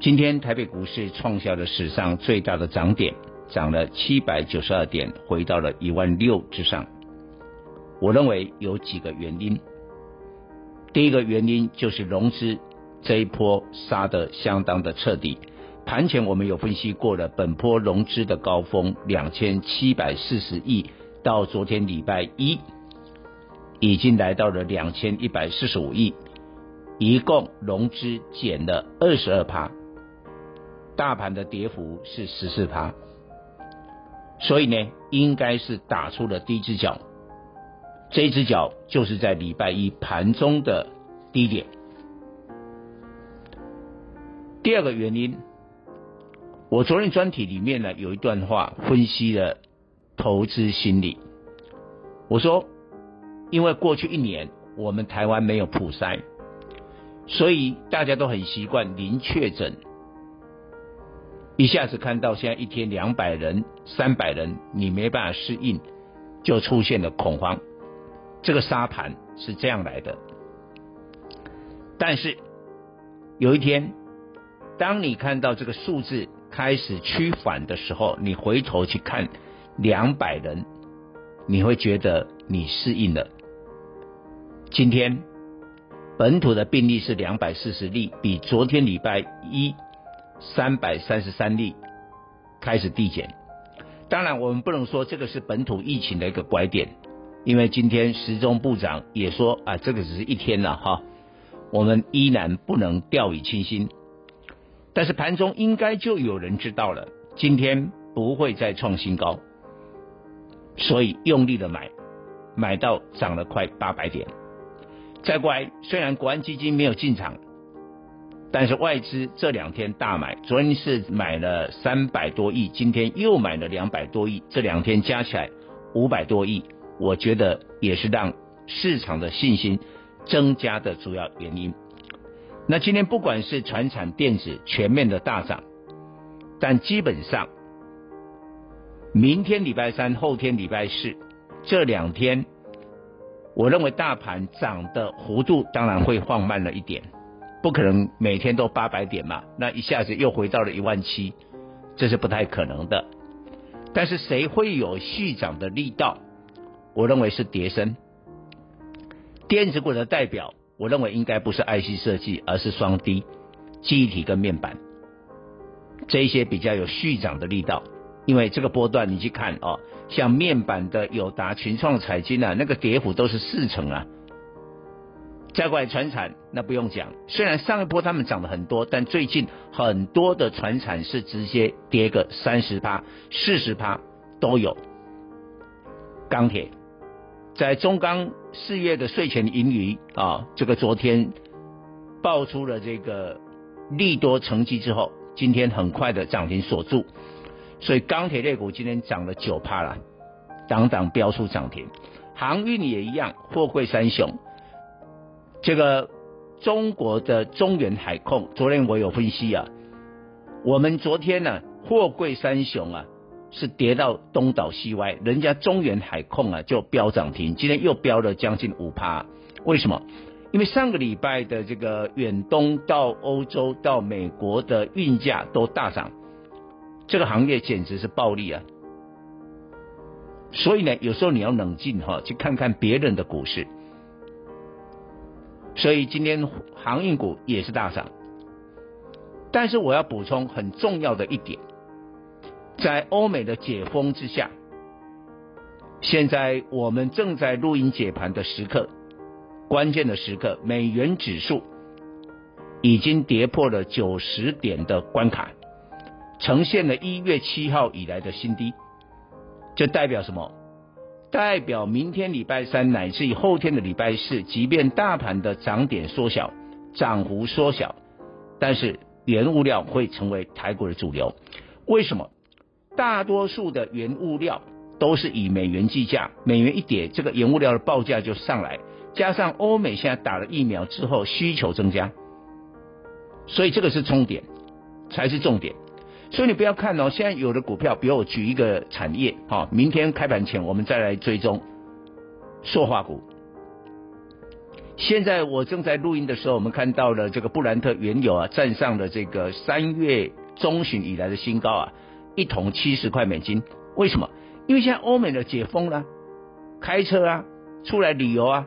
今天台北股市创下了史上最大的涨点，涨了七百九十二点，回到了一万六之上。我认为有几个原因。第一个原因就是融资这一波杀得相当的彻底。盘前我们有分析过了，本波融资的高峰两千七百四十亿，到昨天礼拜一。已经来到了两千一百四十五亿，一共融资减了二十二趴，大盘的跌幅是十四趴，所以呢，应该是打出了第一只脚，这一只脚就是在礼拜一盘中的低点。第二个原因，我昨天专题里面呢有一段话分析了投资心理，我说。因为过去一年我们台湾没有普筛，所以大家都很习惯零确诊。一下子看到现在一天两百人、三百人，你没办法适应，就出现了恐慌。这个沙盘是这样来的。但是有一天，当你看到这个数字开始趋缓的时候，你回头去看两百人，你会觉得你适应了。今天本土的病例是两百四十例，比昨天礼拜一三百三十三例开始递减。当然，我们不能说这个是本土疫情的一个拐点，因为今天时中部长也说啊，这个只是一天了哈，我们依然不能掉以轻心。但是盘中应该就有人知道了，今天不会再创新高，所以用力的买，买到涨了快八百点。再过来，虽然国安基金没有进场，但是外资这两天大买，昨天是买了三百多亿，今天又买了两百多亿，这两天加起来五百多亿，我觉得也是让市场的信心增加的主要原因。那今天不管是传产电子全面的大涨，但基本上明天礼拜三、后天礼拜四这两天。我认为大盘涨的幅度当然会放慢了一点，不可能每天都八百点嘛，那一下子又回到了一万七，这是不太可能的。但是谁会有续涨的力道？我认为是叠升。电子股的代表，我认为应该不是 IC 设计，而是双低、记忆体跟面板，这一些比较有续涨的力道。因为这个波段你去看哦，像面板的友达、群创、彩晶啊，那个跌幅都是四成啊。再过来传产，那不用讲，虽然上一波他们涨了很多，但最近很多的传产是直接跌个三十趴、四十趴都有。钢铁在中钢四月的税前盈余啊，这个昨天爆出了这个利多成绩之后，今天很快的涨停锁住。所以钢铁类股今天涨了九趴了，档档飙出涨停，航运也一样，货柜三雄。这个中国的中远海控，昨天我有分析啊，我们昨天呢、货柜三雄啊是跌到东倒西歪，人家中远海控啊就飙涨停，今天又飙了将近五趴，为什么？因为上个礼拜的这个远东到欧洲到美国的运价都大涨。这个行业简直是暴利啊！所以呢，有时候你要冷静哈，去看看别人的股市。所以今天航运股也是大涨，但是我要补充很重要的一点，在欧美的解封之下，现在我们正在录音解盘的时刻，关键的时刻，美元指数已经跌破了九十点的关卡。呈现了一月七号以来的新低，这代表什么？代表明天礼拜三乃至于后天的礼拜四，即便大盘的涨点缩小，涨幅缩小，但是原物料会成为台股的主流。为什么？大多数的原物料都是以美元计价，美元一跌，这个原物料的报价就上来。加上欧美现在打了疫苗之后需求增加，所以这个是重点，才是重点。所以你不要看哦，现在有的股票，比如我举一个产业，哈，明天开盘前我们再来追踪塑化股。现在我正在录音的时候，我们看到了这个布兰特原油啊，站上了这个三月中旬以来的新高啊，一桶七十块美金。为什么？因为现在欧美的解封了，开车啊，出来旅游啊。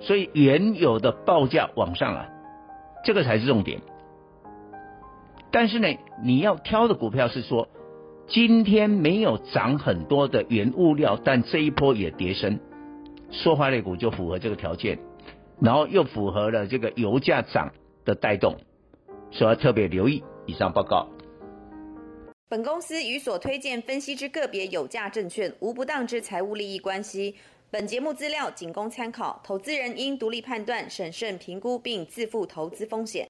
所以原有的报价往上啊，这个才是重点。但是呢，你要挑的股票是说，今天没有涨很多的原物料，但这一波也跌深，塑化类股就符合这个条件，然后又符合了这个油价涨的带动，所以要特别留意。以上报告。本公司与所推荐分析之个别有价证券无不当之财务利益关系。本节目资料仅供参考，投资人应独立判断、审慎评估并自负投资风险。